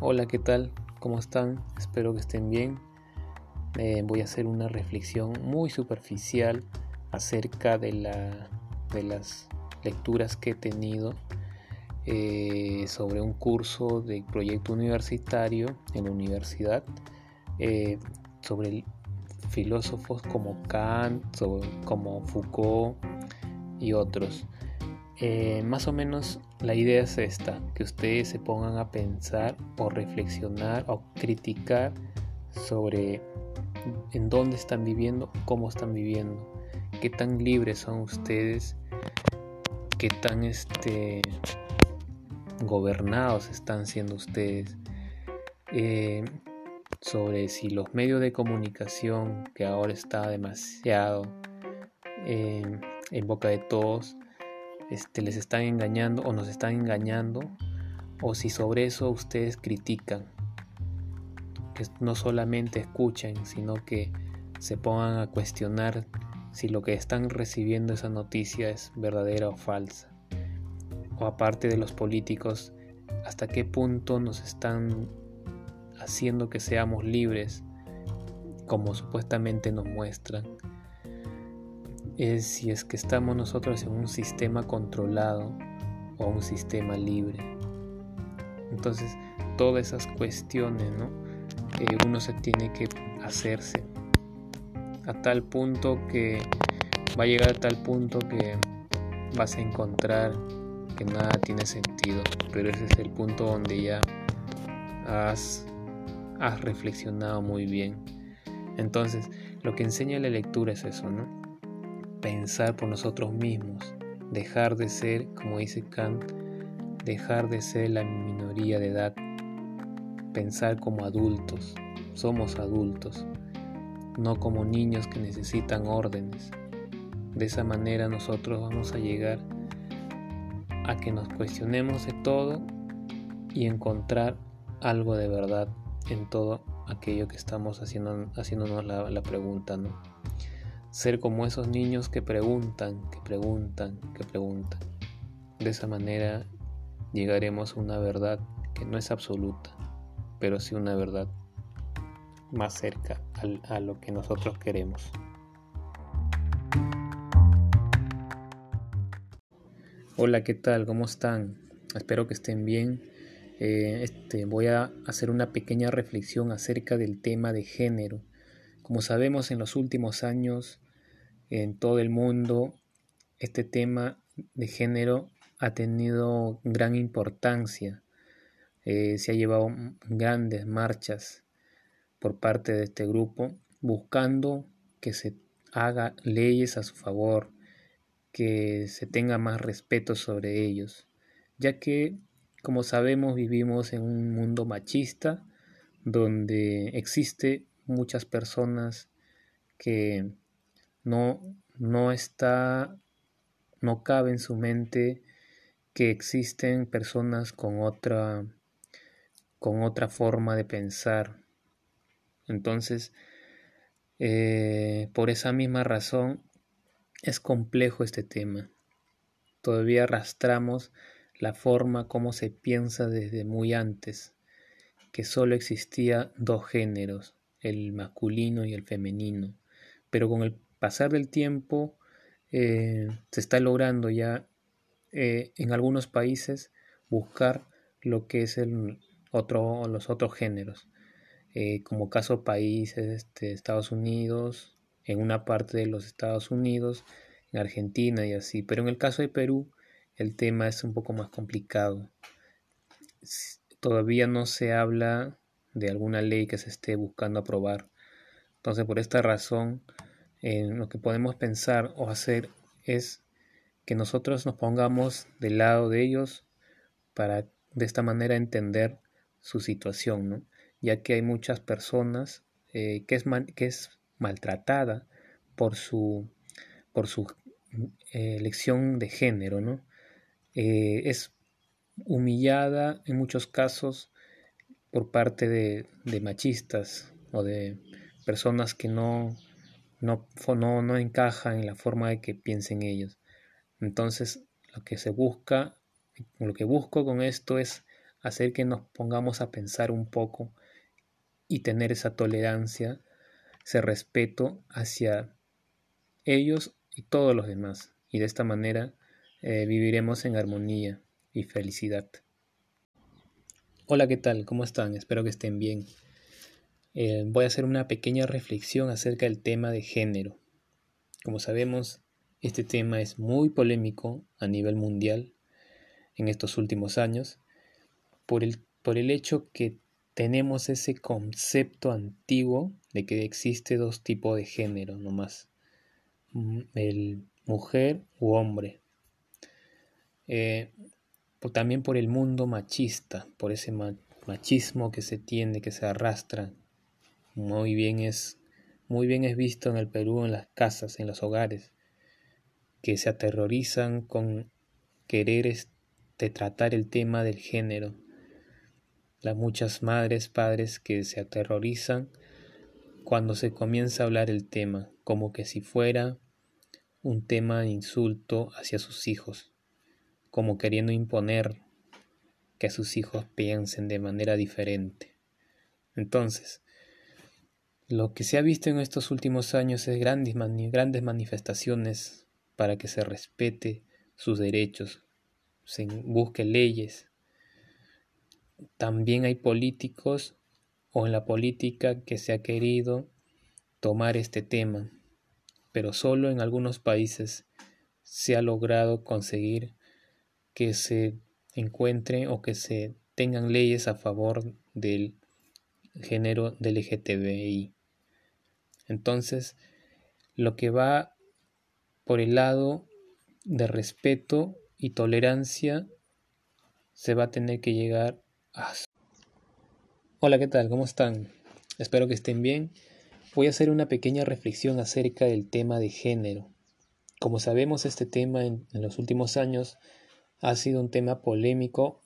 Hola, ¿qué tal? ¿Cómo están? Espero que estén bien. Eh, voy a hacer una reflexión muy superficial acerca de, la, de las lecturas que he tenido eh, sobre un curso de proyecto universitario en la universidad eh, sobre filósofos como Kant, como Foucault y otros. Más o menos la idea es esta, que ustedes se pongan a pensar o reflexionar o criticar sobre en dónde están viviendo, cómo están viviendo, qué tan libres son ustedes, qué tan este, gobernados están siendo ustedes, eh, sobre si los medios de comunicación, que ahora está demasiado eh, en boca de todos, este, les están engañando o nos están engañando, o si sobre eso ustedes critican, que no solamente escuchen, sino que se pongan a cuestionar si lo que están recibiendo esa noticia es verdadera o falsa. O aparte de los políticos, hasta qué punto nos están haciendo que seamos libres, como supuestamente nos muestran es si es que estamos nosotros en un sistema controlado o un sistema libre. Entonces, todas esas cuestiones, ¿no? Eh, uno se tiene que hacerse a tal punto que va a llegar a tal punto que vas a encontrar que nada tiene sentido, pero ese es el punto donde ya has, has reflexionado muy bien. Entonces, lo que enseña la lectura es eso, ¿no? Pensar por nosotros mismos, dejar de ser, como dice Kant, dejar de ser la minoría de edad, pensar como adultos, somos adultos, no como niños que necesitan órdenes. De esa manera nosotros vamos a llegar a que nos cuestionemos de todo y encontrar algo de verdad en todo aquello que estamos haciendo, haciéndonos la, la pregunta, ¿no? Ser como esos niños que preguntan, que preguntan, que preguntan. De esa manera llegaremos a una verdad que no es absoluta, pero sí una verdad más cerca a lo que nosotros queremos. Hola, ¿qué tal? ¿Cómo están? Espero que estén bien. Eh, este, voy a hacer una pequeña reflexión acerca del tema de género como sabemos, en los últimos años en todo el mundo este tema de género ha tenido gran importancia. Eh, se ha llevado grandes marchas por parte de este grupo buscando que se haga leyes a su favor, que se tenga más respeto sobre ellos, ya que, como sabemos, vivimos en un mundo machista donde existe muchas personas que no, no está, no cabe en su mente que existen personas con otra, con otra forma de pensar. Entonces, eh, por esa misma razón, es complejo este tema. Todavía arrastramos la forma como se piensa desde muy antes, que solo existía dos géneros, el masculino y el femenino. Pero con el pasar del tiempo eh, se está logrando ya eh, en algunos países buscar lo que es el otro, los otros géneros. Eh, como caso países, este, Estados Unidos, en una parte de los Estados Unidos, en Argentina y así. Pero en el caso de Perú, el tema es un poco más complicado. Todavía no se habla de alguna ley que se esté buscando aprobar. Entonces, por esta razón, eh, lo que podemos pensar o hacer es que nosotros nos pongamos del lado de ellos para de esta manera entender su situación, ¿no? ya que hay muchas personas eh, que, es que es maltratada por su, por su eh, elección de género, ¿no? es humillada en muchos casos por parte de, machistas o de personas que no, no, no, no encajan en la forma de que piensen ellos. Entonces, lo que se busca, lo que busco con esto es hacer que nos pongamos a pensar un poco y tener esa tolerancia, ese respeto hacia ellos y todos los demás. Y de esta manera eh, viviremos en armonía y felicidad. Hola, ¿qué tal? ¿Cómo están? Espero que estén bien. Eh, voy a hacer una pequeña reflexión acerca del tema de género. Como sabemos, este tema es muy polémico a nivel mundial en estos últimos años por el, por el hecho que tenemos ese concepto antiguo de que existe dos tipos de género nomás, mm, el mujer u hombre. Eh, también por el mundo machista, por ese machismo que se tiende, que se arrastra. Muy bien es, muy bien es visto en el Perú, en las casas, en los hogares, que se aterrorizan con querer este, tratar el tema del género. Las muchas madres, padres que se aterrorizan cuando se comienza a hablar el tema, como que si fuera un tema de insulto hacia sus hijos como queriendo imponer que sus hijos piensen de manera diferente. Entonces, lo que se ha visto en estos últimos años es grandes, manifestaciones para que se respete sus derechos, se busque leyes. También hay políticos o en la política que se ha querido tomar este tema, pero solo en algunos países se ha logrado conseguir que se encuentre o que se tengan leyes a favor del género del LGTBI. Entonces, lo que va por el lado de respeto y tolerancia se va a tener que llegar a... Hola, ¿qué tal? ¿Cómo están? Espero que estén bien. Voy a hacer una pequeña reflexión acerca del tema de género. Como sabemos, este tema en los últimos años ha sido un tema polémico,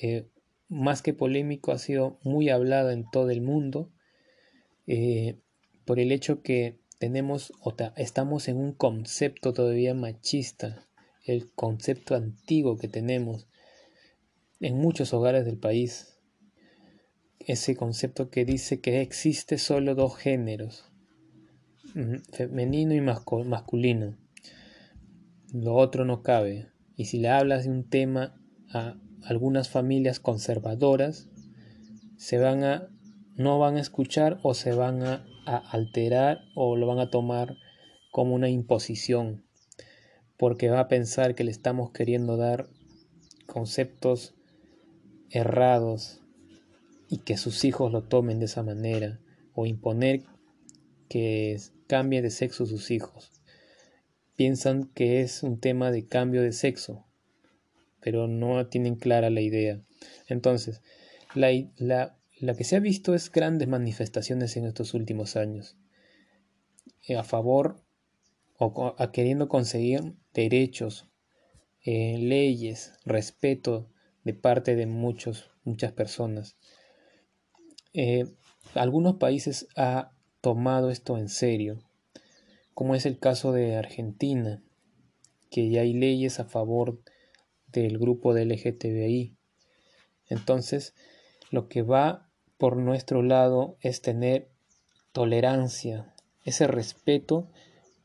eh, más que polémico, ha sido muy hablado en todo el mundo eh, por el hecho que tenemos, o estamos en un concepto todavía machista, el concepto antiguo que tenemos en muchos hogares del país. Ese concepto que dice que existe solo dos géneros, femenino y masculino. Lo otro no cabe. Y si le hablas de un tema a algunas familias conservadoras, se van a no van a escuchar o se van a, a alterar o lo van a tomar como una imposición, porque va a pensar que le estamos queriendo dar conceptos errados y que sus hijos lo tomen de esa manera o imponer que cambie de sexo sus hijos piensan que es un tema de cambio de sexo, pero no tienen clara la idea. Entonces, la, que se ha visto es grandes manifestaciones en estos últimos años eh, a favor o a queriendo conseguir derechos, eh, leyes, respeto de parte de muchos, muchas personas. Eh, algunos países ha tomado esto en serio como es el caso de Argentina, que ya hay leyes a favor del grupo de LGTBI. Entonces, lo que va por nuestro lado es tener tolerancia, ese respeto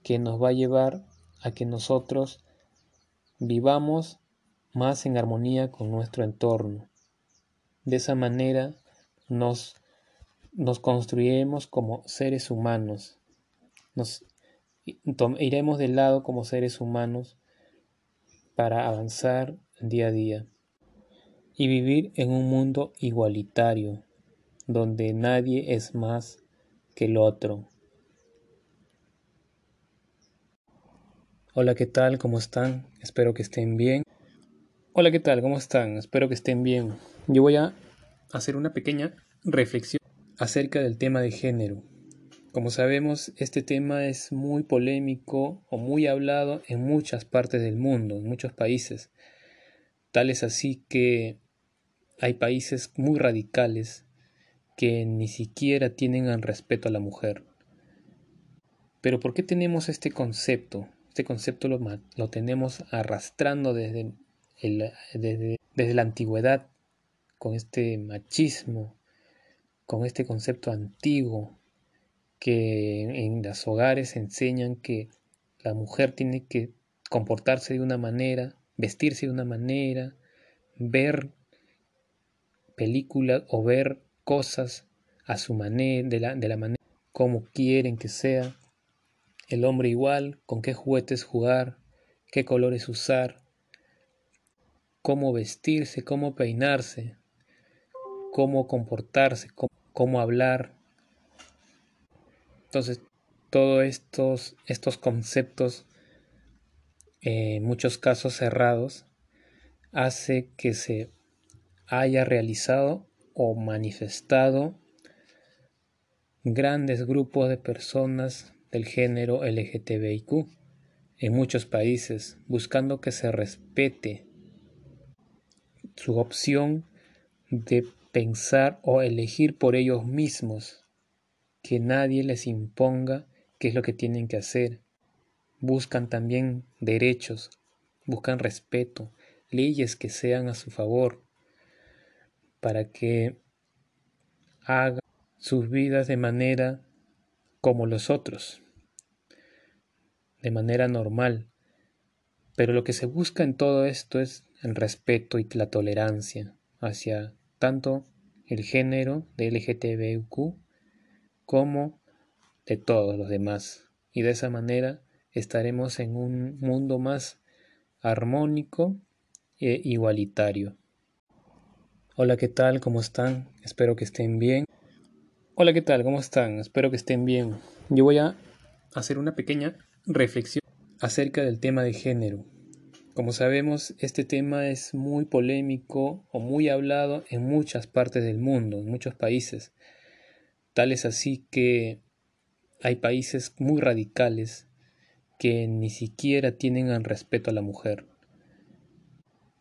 que nos va a llevar a que nosotros vivamos más en armonía con nuestro entorno. De esa manera nos, nos construiremos como seres humanos, nos iremos de lado como seres humanos para avanzar día a día y vivir en un mundo igualitario, donde nadie es más que el otro. Hola, ¿qué tal? ¿Cómo están? Espero que estén bien. Hola, ¿qué tal? ¿Cómo están? Espero que estén bien. Yo voy a hacer una pequeña reflexión acerca del tema de género. Como sabemos, este tema es muy polémico o muy hablado en muchas partes del mundo, en muchos países. Tal es así que hay países muy radicales que ni siquiera tienen el respeto a la mujer. Pero ¿por qué tenemos este concepto? Este concepto lo, lo tenemos arrastrando desde, la antigüedad con este machismo, con este concepto antiguo que en los hogares enseñan que la mujer tiene que comportarse de una manera, vestirse de una manera, ver películas o ver cosas a su manera, de la, de la manera como quieren que sea. El hombre igual, con qué juguetes jugar, qué colores usar, cómo vestirse, cómo peinarse, cómo comportarse, cómo, hablar. Entonces, todos estos, estos conceptos, en muchos casos cerrados, hace que se haya realizado o manifestado grandes grupos de personas del género LGTBIQ en muchos países, buscando que se respete su opción de pensar o elegir por ellos mismos, que nadie les imponga qué es lo que tienen que hacer. Buscan también derechos, buscan respeto, leyes que sean a su favor, para que hagan sus vidas de manera como los otros, de manera normal. Pero lo que se busca en todo esto es el respeto y la tolerancia hacia tanto el género de LGTBQ como de todos los demás. Y de esa manera estaremos en un mundo más armónico e igualitario. Hola, ¿qué tal? ¿Cómo están? Espero que estén bien. Hola, ¿qué tal? ¿Cómo están? Espero que estén bien. Yo voy a hacer una pequeña reflexión acerca del tema de género. Como sabemos, este tema es muy polémico o muy hablado en muchas partes del mundo, en muchos países. Tal es así que hay países muy radicales que ni siquiera tienen el respeto a la mujer.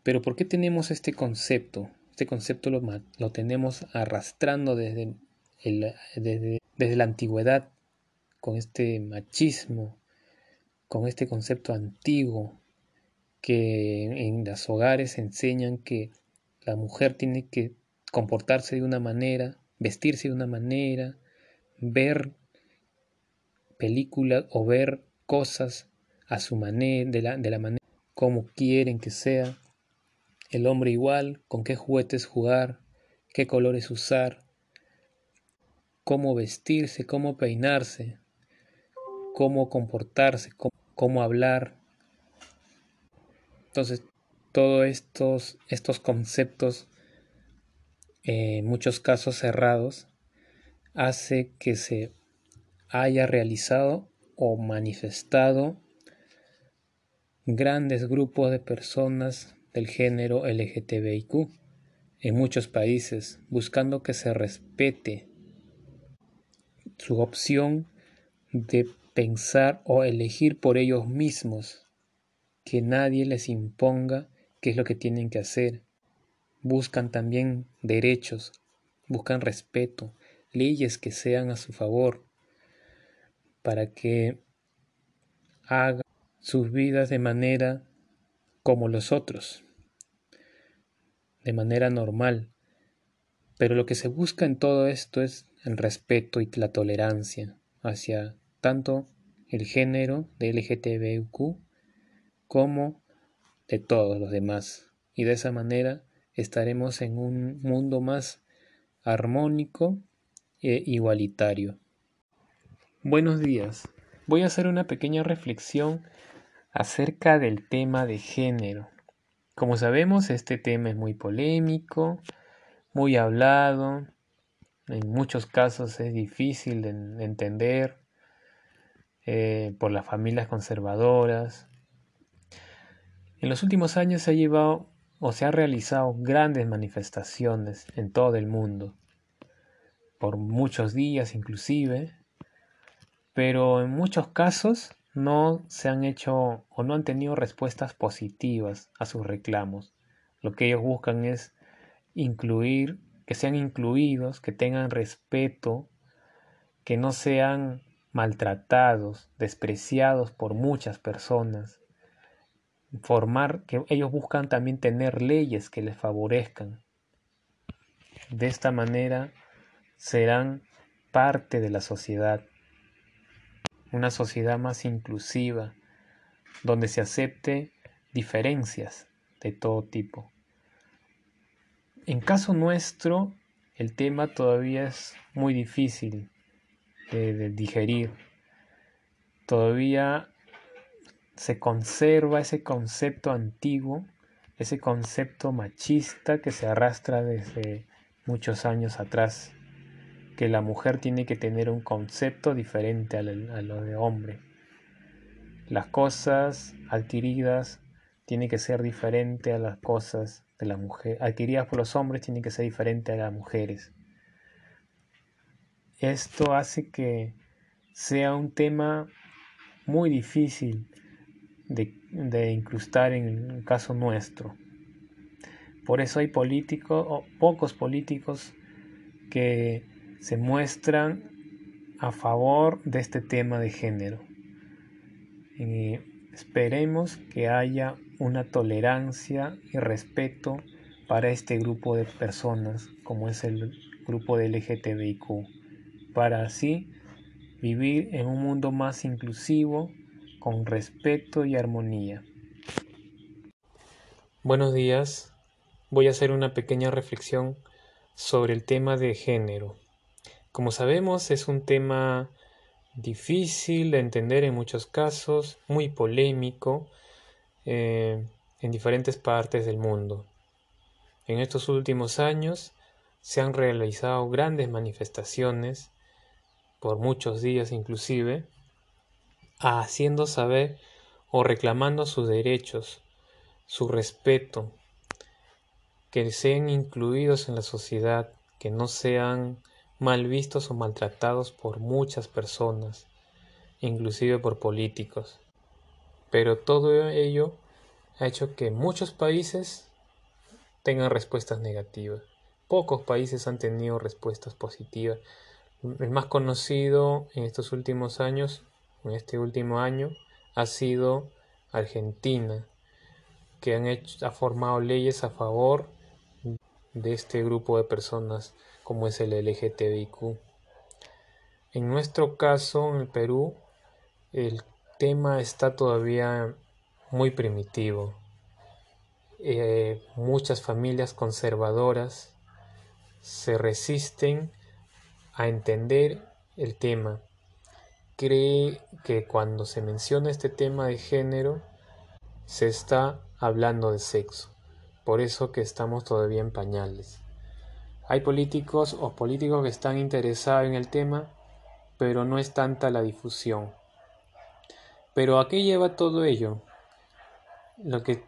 Pero ¿por qué tenemos este concepto? Este concepto lo, lo tenemos arrastrando desde, desde, desde la antigüedad, con este machismo, con este concepto antiguo que en los hogares enseñan que la mujer tiene que comportarse de una manera, vestirse de una manera, ver películas o ver cosas a su manera, de la, de la manera como quieren que sea. El hombre igual, con qué juguetes jugar, qué colores usar, cómo vestirse, cómo peinarse, cómo comportarse, cómo, cómo hablar, entonces, todos estos, estos conceptos, en muchos casos cerrados, hace que se haya realizado o manifestado grandes grupos de personas del género LGTBIQ en muchos países, buscando que se respete su opción de pensar o elegir por ellos mismos que nadie les imponga qué es lo que tienen que hacer. Buscan también derechos, buscan respeto, leyes que sean a su favor, para que hagan sus vidas de manera como los otros, de manera normal. Pero lo que se busca en todo esto es el respeto y la tolerancia hacia tanto el género de LGTBQ como de todos los demás. Y de esa manera estaremos en un mundo más armónico e igualitario. Buenos días. Voy a hacer una pequeña reflexión acerca del tema de género. Como sabemos, este tema es muy polémico, muy hablado, en muchos casos es difícil de entender eh, por las familias conservadoras, en los últimos años se ha llevado o se ha realizado grandes manifestaciones en todo el mundo, por muchos días inclusive, pero en muchos casos no se han hecho o no han tenido respuestas positivas a sus reclamos. Lo que ellos buscan es incluir, que sean incluidos, que tengan respeto, que no sean maltratados, despreciados por muchas personas, formar que ellos buscan también tener leyes que les favorezcan. de esta manera serán parte de la sociedad, una sociedad más inclusiva, donde se acepte diferencias de todo tipo. En caso nuestro, el tema todavía es muy difícil de, digerir. Todavía se conserva ese concepto antiguo, ese concepto machista que se arrastra desde muchos años atrás, que la mujer tiene que tener un concepto diferente a lo de hombre. Las cosas adquiridas tienen que ser diferentes a las cosas de la mujer, adquiridas por los hombres tienen que ser diferentes a las mujeres. Esto hace que sea un tema muy difícil de, incrustar en el caso nuestro. Por eso hay políticos, o pocos políticos, que se muestran a favor de este tema de género. Y esperemos que haya una tolerancia y respeto para este grupo de personas, como es el grupo de LGTBIQ, para así vivir en un mundo más inclusivo, con respeto y armonía. Buenos días, voy a hacer una pequeña reflexión sobre el tema de género. Como sabemos, es un tema difícil de entender en muchos casos, muy polémico eh, en diferentes partes del mundo. En estos últimos años se han realizado grandes manifestaciones, por muchos días inclusive, haciendo saber o reclamando sus derechos, su respeto, que sean incluidos en la sociedad, que no sean mal vistos o maltratados por muchas personas, inclusive por políticos. Pero todo ello ha hecho que muchos países tengan respuestas negativas. Pocos países han tenido respuestas positivas. El más conocido en estos últimos años en este último año ha sido Argentina, que han hecho, ha formado leyes a favor de este grupo de personas como es el LGTBIQ. En nuestro caso, en el Perú, el tema está todavía muy primitivo. Eh, muchas familias conservadoras se resisten a entender el tema cree que cuando se menciona este tema de género se está hablando de sexo. Por eso que estamos todavía en pañales. Hay políticos o políticos que están interesados en el tema, pero no es tanta la difusión. Pero ¿a qué lleva todo ello? Lo que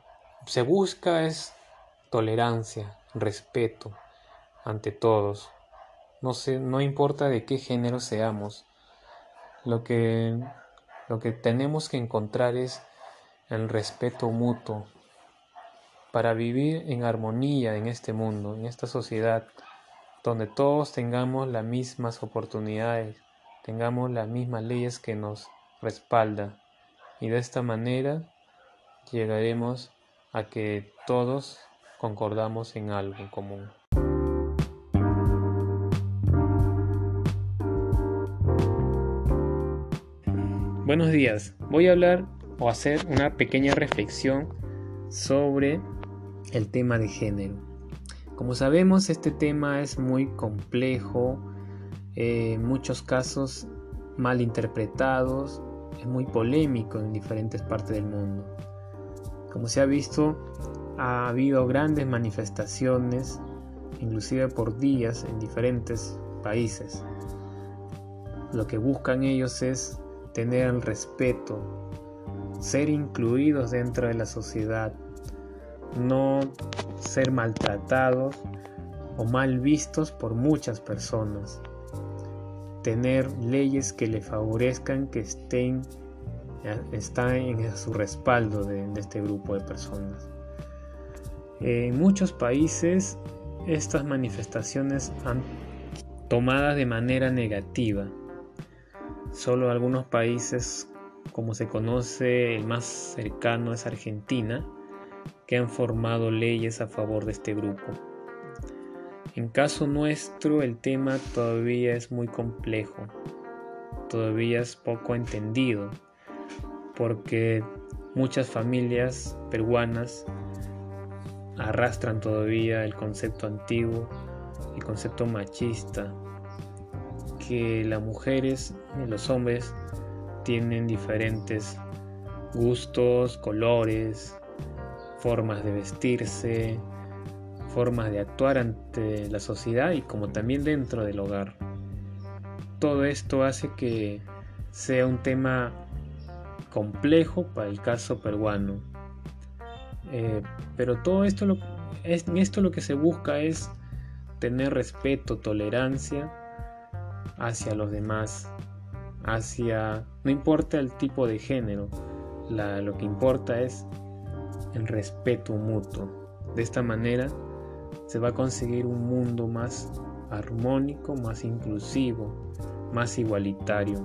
se busca es tolerancia, respeto ante todos. No, no importa de qué género seamos, lo que, lo que tenemos que encontrar es el respeto mutuo para vivir en armonía en este mundo, en esta sociedad, donde todos tengamos las mismas oportunidades, tengamos las mismas leyes que nos respaldan. Y de esta manera llegaremos a que todos concordamos en algo común. Buenos días, voy a hablar o hacer una pequeña reflexión sobre el tema de género. Como sabemos, este tema es muy complejo, eh, en muchos casos mal interpretados, es muy polémico en diferentes partes del mundo. Como se ha visto, ha habido grandes manifestaciones, inclusive por días en diferentes países. Lo que buscan ellos es tener el respeto, ser incluidos dentro de la sociedad, no ser maltratados o mal vistos por muchas personas, tener leyes que le favorezcan que estén, están en su respaldo de, de este grupo de personas. En muchos países estas manifestaciones han tomadas de manera negativa Solo algunos países, como se conoce, el más cercano es Argentina, que han formado leyes a favor de este grupo. En caso nuestro el tema todavía es muy complejo, todavía es poco entendido, porque muchas familias peruanas arrastran todavía el concepto antiguo, el concepto machista, que las mujeres los hombres tienen diferentes gustos, colores, formas de vestirse, formas de actuar ante la sociedad y como también dentro del hogar. Todo esto hace que sea un tema complejo para el caso peruano. Eh, pero todo esto lo, en esto lo que se busca es tener respeto, tolerancia hacia los demás, hacia, no importa el tipo de género, lo que importa es el respeto mutuo. De esta manera se va a conseguir un mundo más armónico, más inclusivo, más igualitario.